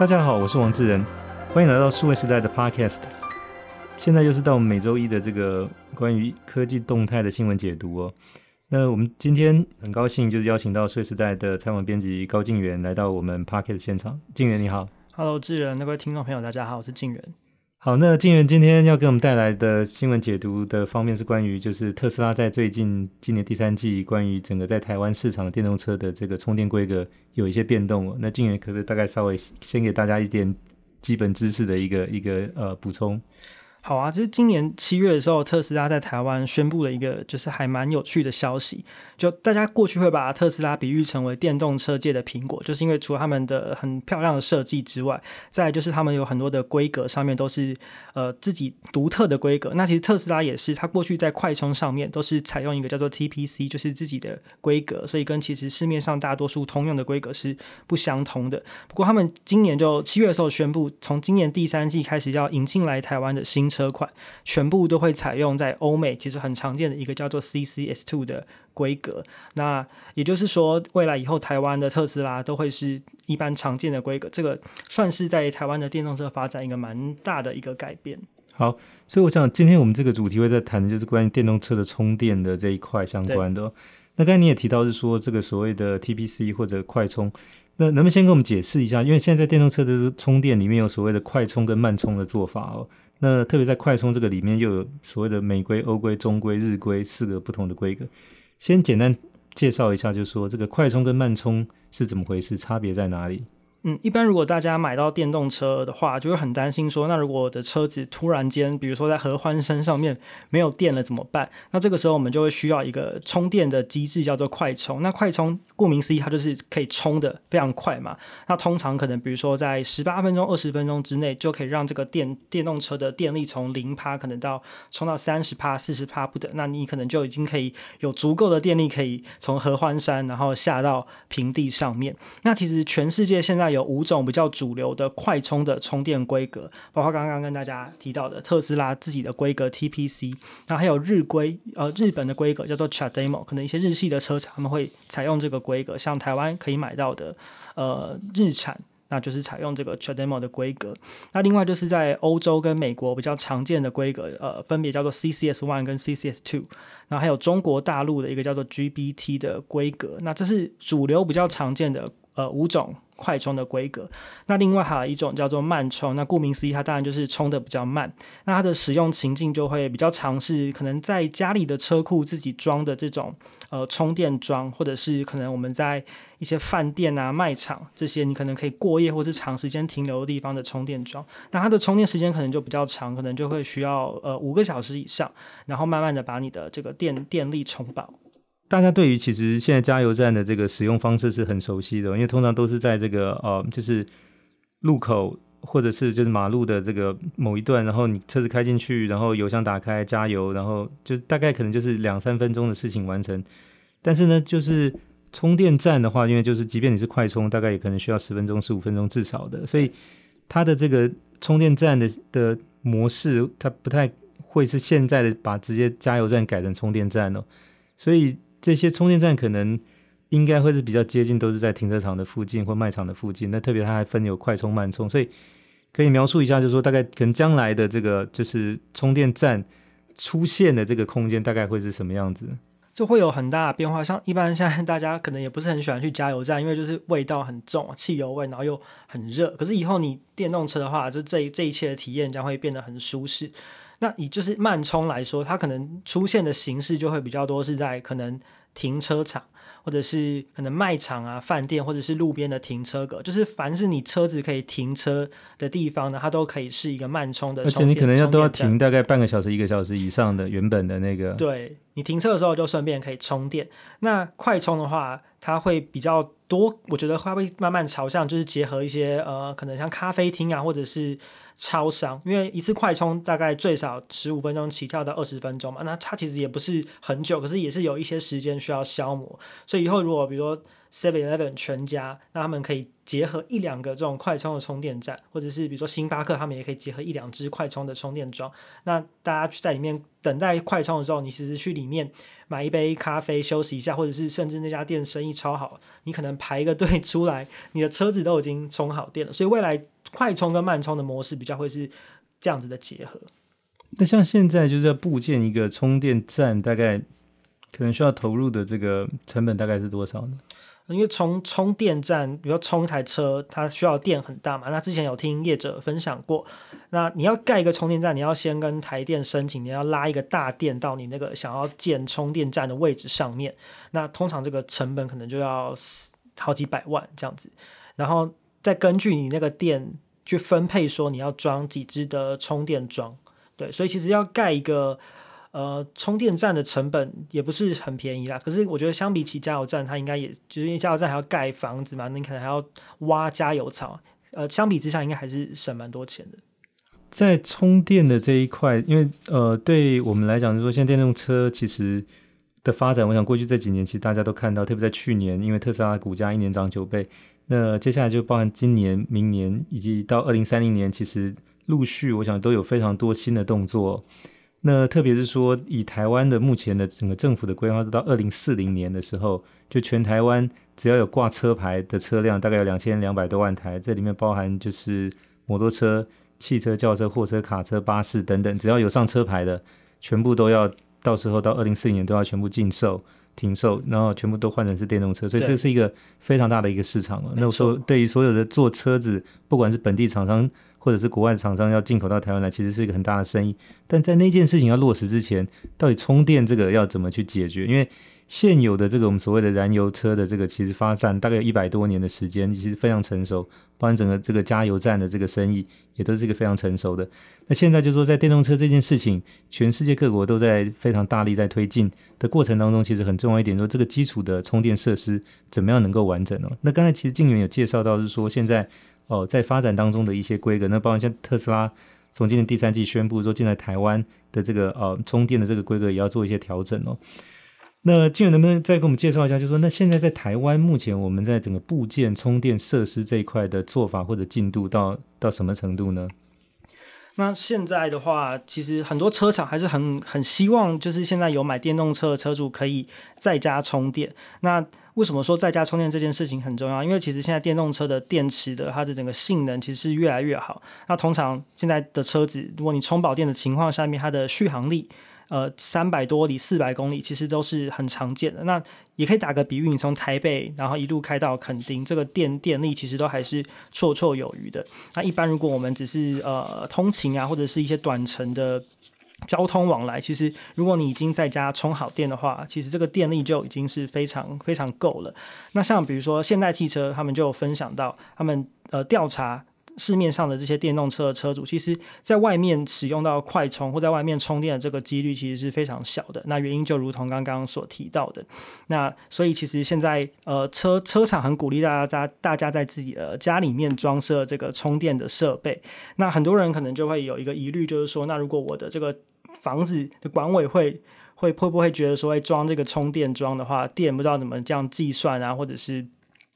大家好，我是王志仁，欢迎来到数位时代的 Podcast。现在又是到我们每周一的这个关于科技动态的新闻解读哦。那我们今天很高兴，就是邀请到数位时代的采访编辑高静源来到我们 Podcast 现场。静源你好，Hello，志仁，各位听众朋友，大家好，我是静源。好，那静源今天要给我们带来的新闻解读的方面是关于，就是特斯拉在最近今年第三季关于整个在台湾市场的电动车的这个充电规格有一些变动哦。那静源可不可以大概稍微先给大家一点基本知识的一个一个呃补充？好啊，就是今年七月的时候，特斯拉在台湾宣布了一个就是还蛮有趣的消息。就大家过去会把特斯拉比喻成为电动车界的苹果，就是因为除了他们的很漂亮的设计之外，再就是他们有很多的规格上面都是呃自己独特的规格。那其实特斯拉也是，它过去在快充上面都是采用一个叫做 TPC，就是自己的规格，所以跟其实市面上大多数通用的规格是不相同的。不过他们今年就七月的时候宣布，从今年第三季开始要引进来台湾的新车款，全部都会采用在欧美其实很常见的一个叫做 CCS Two 的。规格，那也就是说，未来以后台湾的特斯拉都会是一般常见的规格，这个算是在台湾的电动车发展一个蛮大的一个改变。好，所以我想今天我们这个主题会在谈的就是关于电动车的充电的这一块相关的。那刚才你也提到是说这个所谓的 TPC 或者快充，那能不能先给我们解释一下？因为现在在电动车的充电里面有所谓的快充跟慢充的做法哦。那特别在快充这个里面又有所谓的美规、欧规、中规、日规四个不同的规格。先简单介绍一下，就是说这个快充跟慢充是怎么回事，差别在哪里？嗯，一般如果大家买到电动车的话，就会很担心说，那如果我的车子突然间，比如说在合欢山上面没有电了怎么办？那这个时候我们就会需要一个充电的机制，叫做快充。那快充顾名思义，它就是可以充的非常快嘛。那通常可能比如说在十八分钟、二十分钟之内，就可以让这个电电动车的电力从零趴可能到充到三十趴、四十趴不等。那你可能就已经可以有足够的电力，可以从合欢山然后下到平地上面。那其实全世界现在有五种比较主流的快充的充电规格，包括刚刚跟大家提到的特斯拉自己的规格 TPC，那还有日规，呃，日本的规格叫做 CHAdeMO，可能一些日系的车厂他们会采用这个规格，像台湾可以买到的，呃，日产，那就是采用这个 CHAdeMO 的规格。那另外就是在欧洲跟美国比较常见的规格，呃，分别叫做 CCS One 跟 CCS Two，然后还有中国大陆的一个叫做 GBT 的规格。那这是主流比较常见的。呃，五种快充的规格，那另外还有一种叫做慢充，那顾名思义，它当然就是充的比较慢，那它的使用情境就会比较尝试，可能在家里的车库自己装的这种呃充电桩，或者是可能我们在一些饭店啊、卖场这些，你可能可以过夜或是长时间停留的地方的充电桩，那它的充电时间可能就比较长，可能就会需要呃五个小时以上，然后慢慢的把你的这个电电力充饱。大家对于其实现在加油站的这个使用方式是很熟悉的，因为通常都是在这个呃，就是路口或者是就是马路的这个某一段，然后你车子开进去，然后油箱打开加油，然后就大概可能就是两三分钟的事情完成。但是呢，就是充电站的话，因为就是即便你是快充，大概也可能需要十分钟、十五分钟至少的，所以它的这个充电站的的模式，它不太会是现在的把直接加油站改成充电站哦，所以。这些充电站可能应该会是比较接近，都是在停车场的附近或卖场的附近。那特别它还分有快充、慢充，所以可以描述一下，就是说大概可能将来的这个就是充电站出现的这个空间大概会是什么样子？就会有很大的变化。像一般现在大家可能也不是很喜欢去加油站，因为就是味道很重，汽油味，然后又很热。可是以后你电动车的话，就这这一切的体验将会变得很舒适。那以就是慢充来说，它可能出现的形式就会比较多，是在可能停车场，或者是可能卖场啊、饭店，或者是路边的停车格，就是凡是你车子可以停车的地方呢，它都可以是一个慢充的充。而且你可能要都要停大概半个小时、一个小时以上的原本的那个。对，你停车的时候就顺便可以充电。那快充的话，它会比较多，我觉得它会慢慢朝向就是结合一些呃，可能像咖啡厅啊，或者是。超商，因为一次快充大概最少十五分钟起跳到二十分钟嘛，那它其实也不是很久，可是也是有一些时间需要消磨。所以以后如果比如说 Seven Eleven 全家，那他们可以结合一两个这种快充的充电站，或者是比如说星巴克，他们也可以结合一两支快充的充电桩。那大家去在里面等待快充的时候，你其实去里面买一杯咖啡休息一下，或者是甚至那家店生意超好，你可能排一个队出来，你的车子都已经充好电了。所以未来快充跟慢充的模式比较会是这样子的结合。那像现在就是要布建一个充电站，大概可能需要投入的这个成本大概是多少呢？因为充充电站，比如说充一台车，它需要电很大嘛。那之前有听业者分享过，那你要盖一个充电站，你要先跟台电申请，你要拉一个大电到你那个想要建充电站的位置上面。那通常这个成本可能就要好几百万这样子，然后再根据你那个电去分配，说你要装几支的充电桩。对，所以其实要盖一个。呃，充电站的成本也不是很便宜啦。可是我觉得相比起加油站，它应该也就是因为加油站还要盖房子嘛，你可能还要挖加油槽。呃，相比之下，应该还是省蛮多钱的。在充电的这一块，因为呃，对我们来讲，就是说现在电动车其实的发展，我想过去这几年其实大家都看到，特别在去年，因为特斯拉股价一年涨九倍，那接下来就包含今年、明年以及到二零三零年，其实陆续我想都有非常多新的动作。那特别是说，以台湾的目前的整个政府的规划，到二零四零年的时候，就全台湾只要有挂车牌的车辆，大概有两千两百多万台，这里面包含就是摩托车、汽车、轿车、货车、卡车、巴士等等，只要有上车牌的，全部都要到时候到二零四零年都要全部禁售、停售，然后全部都换成是电动车，所以这是一个非常大的一个市场了。那我说，对于所有的做车子，不管是本地厂商，或者是国外厂商要进口到台湾来，其实是一个很大的生意。但在那件事情要落实之前，到底充电这个要怎么去解决？因为现有的这个我们所谓的燃油车的这个，其实发展大概有一百多年的时间，其实非常成熟。包含整个这个加油站的这个生意，也都是一个非常成熟的。那现在就说在电动车这件事情，全世界各国都在非常大力在推进的过程当中，其实很重要一点，说这个基础的充电设施怎么样能够完整哦？那刚才其实静原有介绍到是说现在。哦，在发展当中的一些规格，那包括像特斯拉从今年第三季宣布说，进来台湾的这个呃充电的这个规格也要做一些调整哦。那静原能不能再给我们介绍一下，就是说那现在在台湾目前我们在整个部件充电设施这一块的做法或者进度到到什么程度呢？那现在的话，其实很多车厂还是很很希望，就是现在有买电动车的车主可以在家充电。那为什么说在家充电这件事情很重要？因为其实现在电动车的电池的它的整个性能其实是越来越好。那通常现在的车子，如果你充饱电的情况下面，它的续航力，呃，三百多里、四百公里，其实都是很常见的。那也可以打个比喻，你从台北然后一路开到垦丁，这个电电力其实都还是绰绰有余的。那一般如果我们只是呃通勤啊，或者是一些短程的。交通往来，其实如果你已经在家充好电的话，其实这个电力就已经是非常非常够了。那像比如说现代汽车，他们就分享到，他们呃调查。市面上的这些电动车的车主，其实在外面使用到快充或在外面充电的这个几率其实是非常小的。那原因就如同刚刚所提到的，那所以其实现在呃车车厂很鼓励大家在大家在自己的家里面装设这个充电的设备。那很多人可能就会有一个疑虑，就是说，那如果我的这个房子的管委会会会不会觉得说，哎，装这个充电桩的话，电不知道怎么这样计算啊，或者是？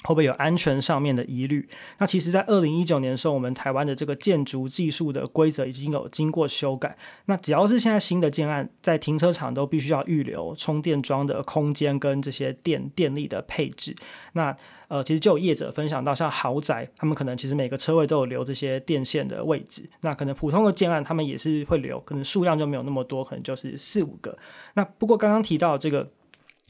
会不会有安全上面的疑虑？那其实，在二零一九年的时候，我们台湾的这个建筑技术的规则已经有经过修改。那只要是现在新的建案，在停车场都必须要预留充电桩的空间跟这些电电力的配置。那呃，其实就有业者分享到，像豪宅，他们可能其实每个车位都有留这些电线的位置。那可能普通的建案，他们也是会留，可能数量就没有那么多，可能就是四五个。那不过刚刚提到这个。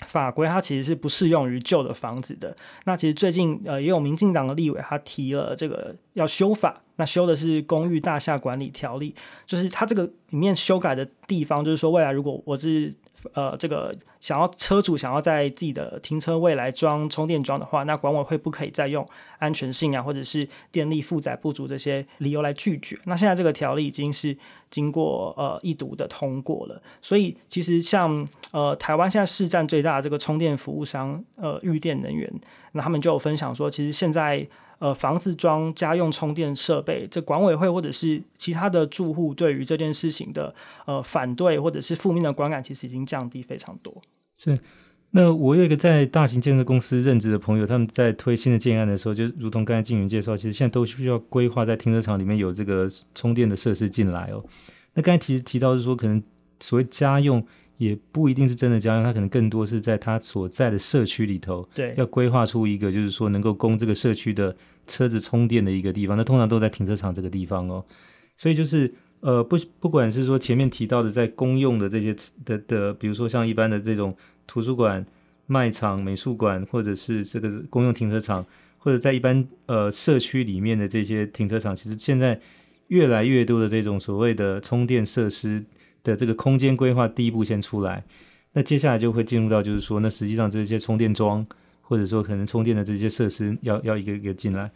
法规它其实是不适用于旧的房子的。那其实最近呃也有民进党的立委他提了这个要修法，那修的是公寓大厦管理条例，就是它这个里面修改的地方，就是说未来如果我是。呃，这个想要车主想要在自己的停车位来装充电桩的话，那管委会不可以再用安全性啊，或者是电力负载不足这些理由来拒绝。那现在这个条例已经是经过呃一读的通过了，所以其实像呃台湾现在市占最大的这个充电服务商呃玉电能源，那他们就有分享说，其实现在。呃，房子装家用充电设备，这管委会或者是其他的住户对于这件事情的呃反对或者是负面的观感，其实已经降低非常多。是，那我有一个在大型建设公司任职的朋友，他们在推新的建案的时候，就如同刚才静云介绍，其实现在都需要规划在停车场里面有这个充电的设施进来哦。那刚才提提到是说，可能所谓家用也不一定是真的家用，它可能更多是在它所在的社区里头，对，要规划出一个就是说能够供这个社区的车子充电的一个地方。那通常都在停车场这个地方哦。所以就是呃，不不管是说前面提到的在公用的这些的的，比如说像一般的这种。图书馆、卖场、美术馆，或者是这个公用停车场，或者在一般呃社区里面的这些停车场，其实现在越来越多的这种所谓的充电设施的这个空间规划第一步先出来，那接下来就会进入到就是说，那实际上这些充电桩，或者说可能充电的这些设施要要一个一个进来，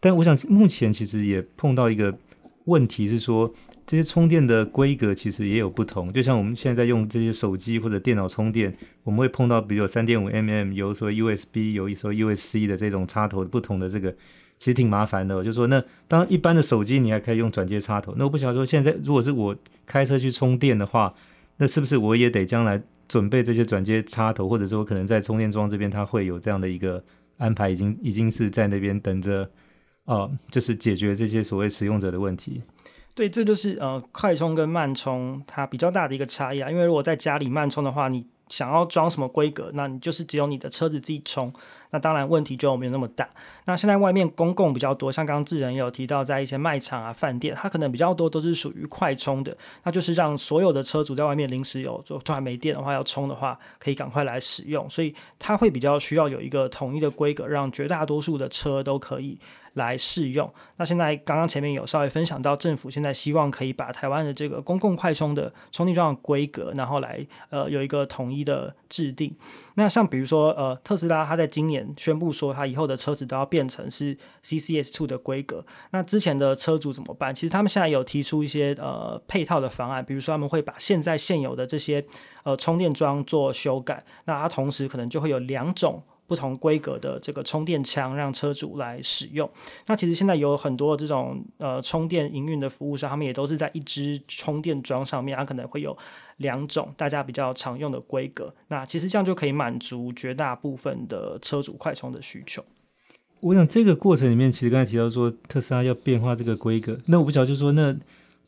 但我想目前其实也碰到一个问题是说。这些充电的规格其实也有不同，就像我们现在用这些手机或者电脑充电，我们会碰到，比如三点五 mm，有所 USB，有一说 USC 的这种插头不同的这个，其实挺麻烦的。我就说，那当一般的手机你还可以用转接插头，那我不晓得说现在如果是我开车去充电的话，那是不是我也得将来准备这些转接插头，或者说可能在充电桩这边它会有这样的一个安排，已经已经是在那边等着，呃，就是解决这些所谓使用者的问题。对，这就是呃快充跟慢充它比较大的一个差异啊。因为如果在家里慢充的话，你想要装什么规格，那你就是只有你的车子自己充，那当然问题就没有那么大。那现在外面公共比较多，像刚刚智仁有提到，在一些卖场啊、饭店，它可能比较多都是属于快充的，那就是让所有的车主在外面临时有就突然没电的话要充的话，可以赶快来使用，所以它会比较需要有一个统一的规格，让绝大多数的车都可以。来试用。那现在刚刚前面有稍微分享到，政府现在希望可以把台湾的这个公共快充的充电桩的规格，然后来呃有一个统一的制定。那像比如说呃特斯拉，它在今年宣布说，它以后的车子都要变成是 CCS two 的规格。那之前的车主怎么办？其实他们现在有提出一些呃配套的方案，比如说他们会把现在现有的这些呃充电桩做修改，那它同时可能就会有两种。不同规格的这个充电枪让车主来使用。那其实现在有很多这种呃充电营运的服务商，他们也都是在一支充电桩上面，它可能会有两种大家比较常用的规格。那其实这样就可以满足绝大部分的车主快充的需求。我想这个过程里面，其实刚才提到说特斯拉要变化这个规格，那我不晓得就是说那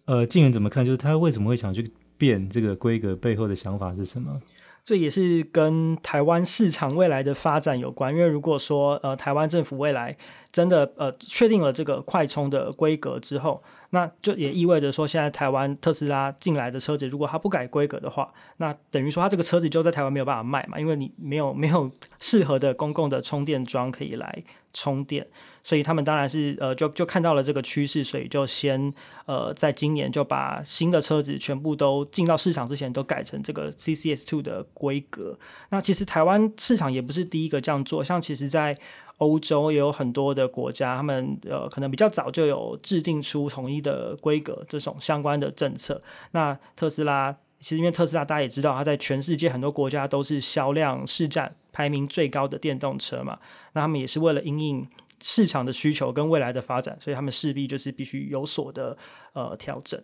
呃静远怎么看？就是他为什么会想去变这个规格背后的想法是什么？这也是跟台湾市场未来的发展有关，因为如果说呃台湾政府未来真的呃确定了这个快充的规格之后，那就也意味着说，现在台湾特斯拉进来的车子，如果它不改规格的话，那等于说它这个车子就在台湾没有办法卖嘛，因为你没有 没有适合的公共的充电桩可以来充电。所以他们当然是呃，就就看到了这个趋势，所以就先呃，在今年就把新的车子全部都进到市场之前都改成这个 CCS2 的规格。那其实台湾市场也不是第一个这样做，像其实在欧洲也有很多的国家，他们呃可能比较早就有制定出统一的规格这种相关的政策。那特斯拉其实因为特斯拉大家也知道，它在全世界很多国家都是销量市占排名最高的电动车嘛，那他们也是为了因应。市场的需求跟未来的发展，所以他们势必就是必须有所的呃调整。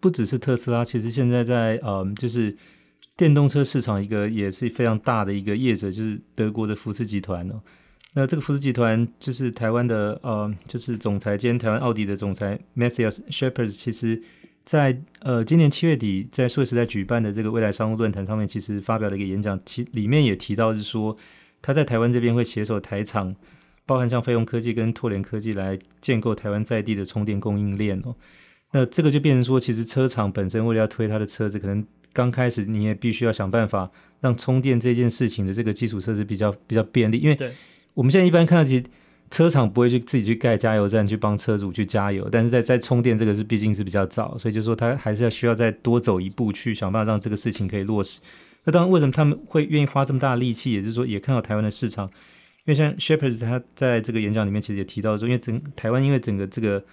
不只是特斯拉，其实现在在呃，就是电动车市场一个也是非常大的一个业者，就是德国的福斯集团哦。那这个福斯集团就是台湾的呃，就是总裁兼台湾奥迪的总裁 Matthias Scheepers，其实在呃今年七月底在数位时代举办的这个未来商务论坛上面，其实发表了一个演讲，其里面也提到是说他在台湾这边会携手台厂。包含像飞用科技跟拓联科技来建构台湾在地的充电供应链哦，那这个就变成说，其实车厂本身为了要推它的车子，可能刚开始你也必须要想办法让充电这件事情的这个基础设施比较比较便利，因为我们现在一般看到其实车厂不会去自己去盖加油站去帮车主去加油，但是在在充电这个是毕竟是比较早，所以就说他还是要需要再多走一步去想办法让这个事情可以落实。那当然，为什么他们会愿意花这么大的力气，也就是说也看到台湾的市场。因为像 shippers 他在这个演讲里面其实也提到说，因为整台湾因为整个这个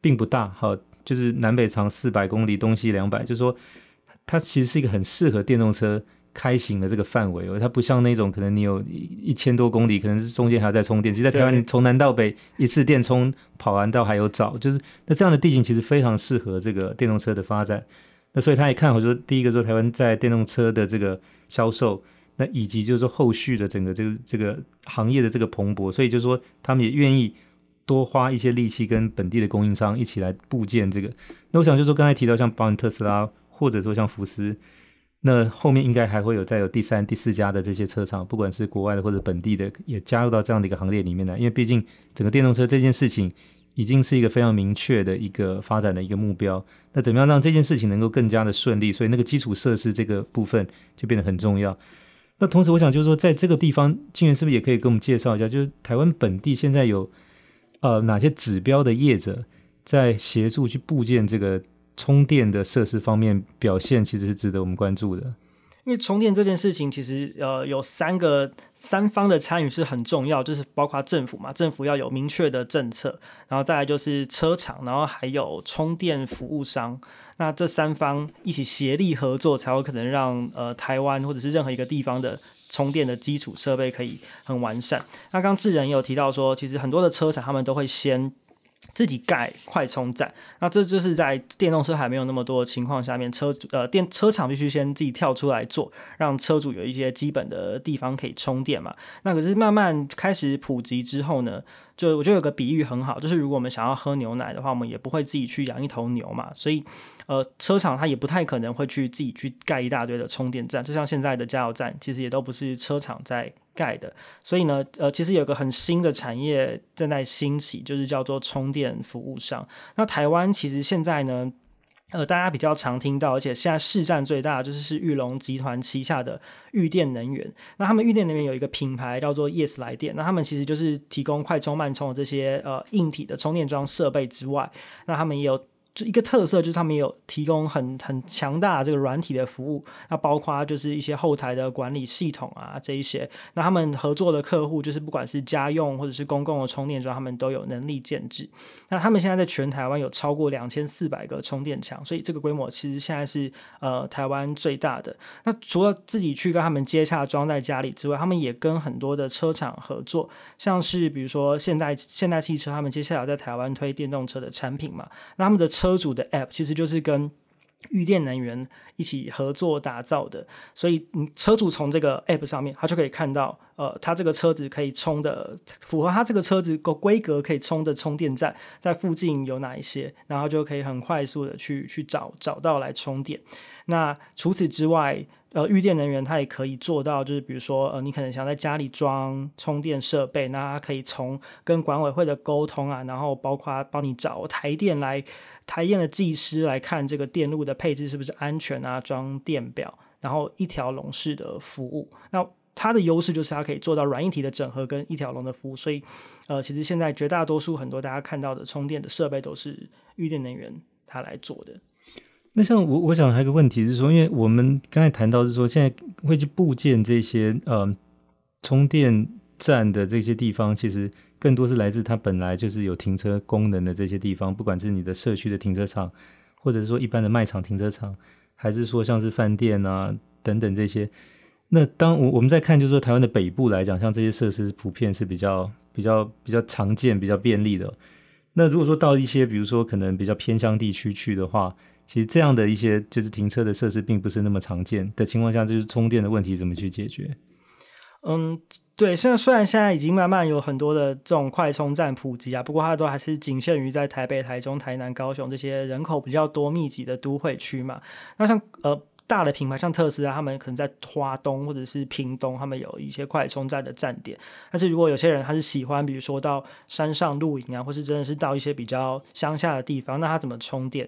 并不大，哈，就是南北长四百公里，东西两百，就是说它其实是一个很适合电动车开行的这个范围，它不像那种可能你有一千多公里，可能是中间还要再充电。其实，在台湾你从南到北一次电充跑完到还有早，就是那这样的地形其实非常适合这个电动车的发展。那所以他也看好说，第一个说台湾在电动车的这个销售。那以及就是说后续的整个这个这个行业的这个蓬勃，所以就是说他们也愿意多花一些力气跟本地的供应商一起来部件这个。那我想就是说刚才提到像包含特斯拉或者说像福斯。那后面应该还会有再有第三、第四家的这些车厂，不管是国外的或者本地的，也加入到这样的一个行列里面来。因为毕竟整个电动车这件事情已经是一个非常明确的一个发展的一个目标。那怎么样让这件事情能够更加的顺利？所以那个基础设施这个部分就变得很重要。那同时，我想就是说，在这个地方，敬原是不是也可以给我们介绍一下，就是台湾本地现在有呃哪些指标的业者在协助去布建这个？充电的设施方面表现其实是值得我们关注的，因为充电这件事情其实呃有三个三方的参与是很重要，就是包括政府嘛，政府要有明确的政策，然后再来就是车厂，然后还有充电服务商，那这三方一起协力合作，才有可能让呃台湾或者是任何一个地方的充电的基础设备可以很完善。那刚智仁有提到说，其实很多的车厂他们都会先。自己盖快充站，那这就是在电动车还没有那么多的情况下面，车主呃电车厂必须先自己跳出来做，让车主有一些基本的地方可以充电嘛。那可是慢慢开始普及之后呢，就我觉得有个比喻很好，就是如果我们想要喝牛奶的话，我们也不会自己去养一头牛嘛，所以呃车厂它也不太可能会去自己去盖一大堆的充电站，就像现在的加油站，其实也都不是车厂在。盖的，所以呢，呃，其实有个很新的产业正在兴起，就是叫做充电服务商。那台湾其实现在呢，呃，大家比较常听到，而且现在市占最大就是是玉龙集团旗下的玉电能源。那他们玉电能源有一个品牌叫做 Yes 来电，那他们其实就是提供快充慢充的这些呃硬体的充电桩设备之外，那他们也有。就一个特色就是他们有提供很很强大的这个软体的服务，那包括就是一些后台的管理系统啊这一些，那他们合作的客户就是不管是家用或者是公共的充电桩，他们都有能力建置。那他们现在在全台湾有超过两千四百个充电墙，所以这个规模其实现在是呃台湾最大的。那除了自己去跟他们接洽装在家里之外，他们也跟很多的车厂合作，像是比如说现代现代汽车，他们接下来在台湾推电动车的产品嘛，那他们的车。车主的 App 其实就是跟预电能源一起合作打造的，所以嗯车主从这个 App 上面，他就可以看到，呃，他这个车子可以充的符合他这个车子够规格可以充的充电站在附近有哪一些，然后就可以很快速的去去找找到来充电。那除此之外，呃，裕电能源它也可以做到，就是比如说，呃，你可能想在家里装充电设备，那它可以从跟管委会的沟通啊，然后包括帮你找台电来。台电的技师来看这个电路的配置是不是安全啊？装电表，然后一条龙式的服务。那它的优势就是它可以做到软硬体的整合跟一条龙的服务。所以，呃，其实现在绝大多数很多大家看到的充电的设备都是裕电能源它来做的。那像我，我想还有个问题是说，因为我们刚才谈到是说，现在会去布建这些呃充电站的这些地方，其实。更多是来自它本来就是有停车功能的这些地方，不管是你的社区的停车场，或者是说一般的卖场停车场，还是说像是饭店啊等等这些。那当我我们在看，就是说台湾的北部来讲，像这些设施普遍是比较比较比较常见、比较便利的。那如果说到一些比如说可能比较偏乡地区去的话，其实这样的一些就是停车的设施并不是那么常见的情况下，就是充电的问题怎么去解决？嗯。对，现在虽然现在已经慢慢有很多的这种快充站普及啊，不过它都还是仅限于在台北、台中、台南、高雄这些人口比较多、密集的都会区嘛。那像呃大的品牌，像特斯拉，他们可能在花东或者是屏东，他们有一些快充站的站点。但是如果有些人他是喜欢，比如说到山上露营啊，或是真的是到一些比较乡下的地方，那他怎么充电？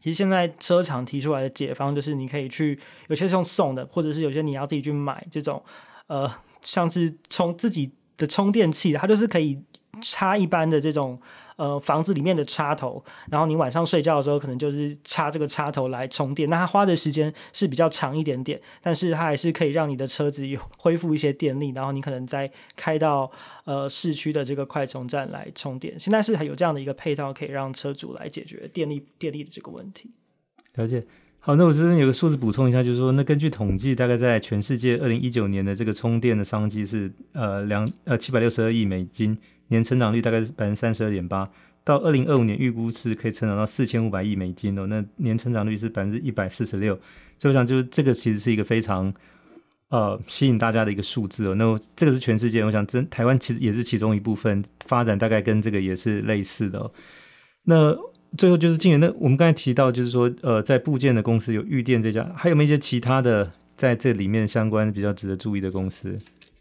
其实现在车厂提出来的解方就是，你可以去，有些是用送的，或者是有些你要自己去买这种呃。像是充自己的充电器，它就是可以插一般的这种呃房子里面的插头，然后你晚上睡觉的时候可能就是插这个插头来充电。那它花的时间是比较长一点点，但是它还是可以让你的车子有恢复一些电力，然后你可能再开到呃市区的这个快充站来充电。现在是还有这样的一个配套，可以让车主来解决电力电力的这个问题。了解。好，那我这边有个数字补充一下，就是说，那根据统计，大概在全世界二零一九年的这个充电的商机是呃两呃七百六十二亿美金，年成长率大概是百分之三十二点八，到二零二五年预估是可以成长到四千五百亿美金哦，那年成长率是百分之一百四十六，所以我想就是这个其实是一个非常呃吸引大家的一个数字哦。那这个是全世界，我想真台湾其实也是其中一部分，发展大概跟这个也是类似的哦。那最后就是静原，那我们刚才提到就是说，呃，在部件的公司有玉电这家，还有没有一些其他的在这里面相关比较值得注意的公司？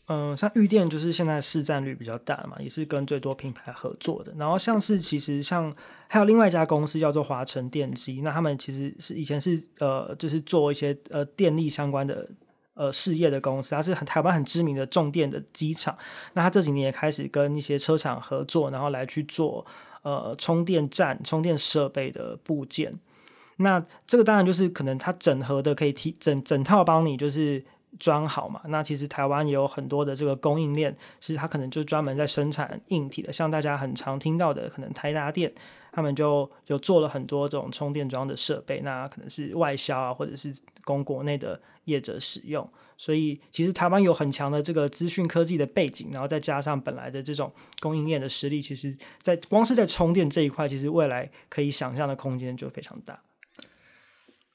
嗯，像玉电就是现在市占率比较大嘛，也是跟最多品牌合作的。然后像是其实像还有另外一家公司叫做华晨电机，那他们其实是以前是呃就是做一些呃电力相关的呃事业的公司，它是很台湾很知名的重电的机厂。那它这几年也开始跟一些车厂合作，然后来去做呃充电站、充电设备的部件。那这个当然就是可能它整合的可以提整整套帮你就是。装好嘛？那其实台湾也有很多的这个供应链，是它可能就专门在生产硬体的，像大家很常听到的，可能台达电，他们就有做了很多这种充电桩的设备，那可能是外销啊，或者是供国内的业者使用。所以其实台湾有很强的这个资讯科技的背景，然后再加上本来的这种供应链的实力，其实在光是在充电这一块，其实未来可以想象的空间就非常大。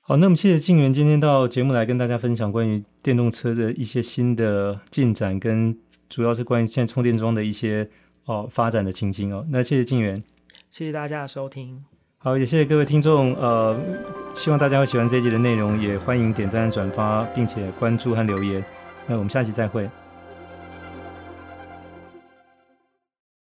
好，那么谢谢静源今天到节目来跟大家分享关于电动车的一些新的进展，跟主要是关于现在充电桩的一些哦发展的情形哦。那谢谢静源，谢谢大家的收听。好，也谢谢各位听众，呃，希望大家会喜欢这一集的内容，也欢迎点赞、转发，并且关注和留言。那我们下期再会。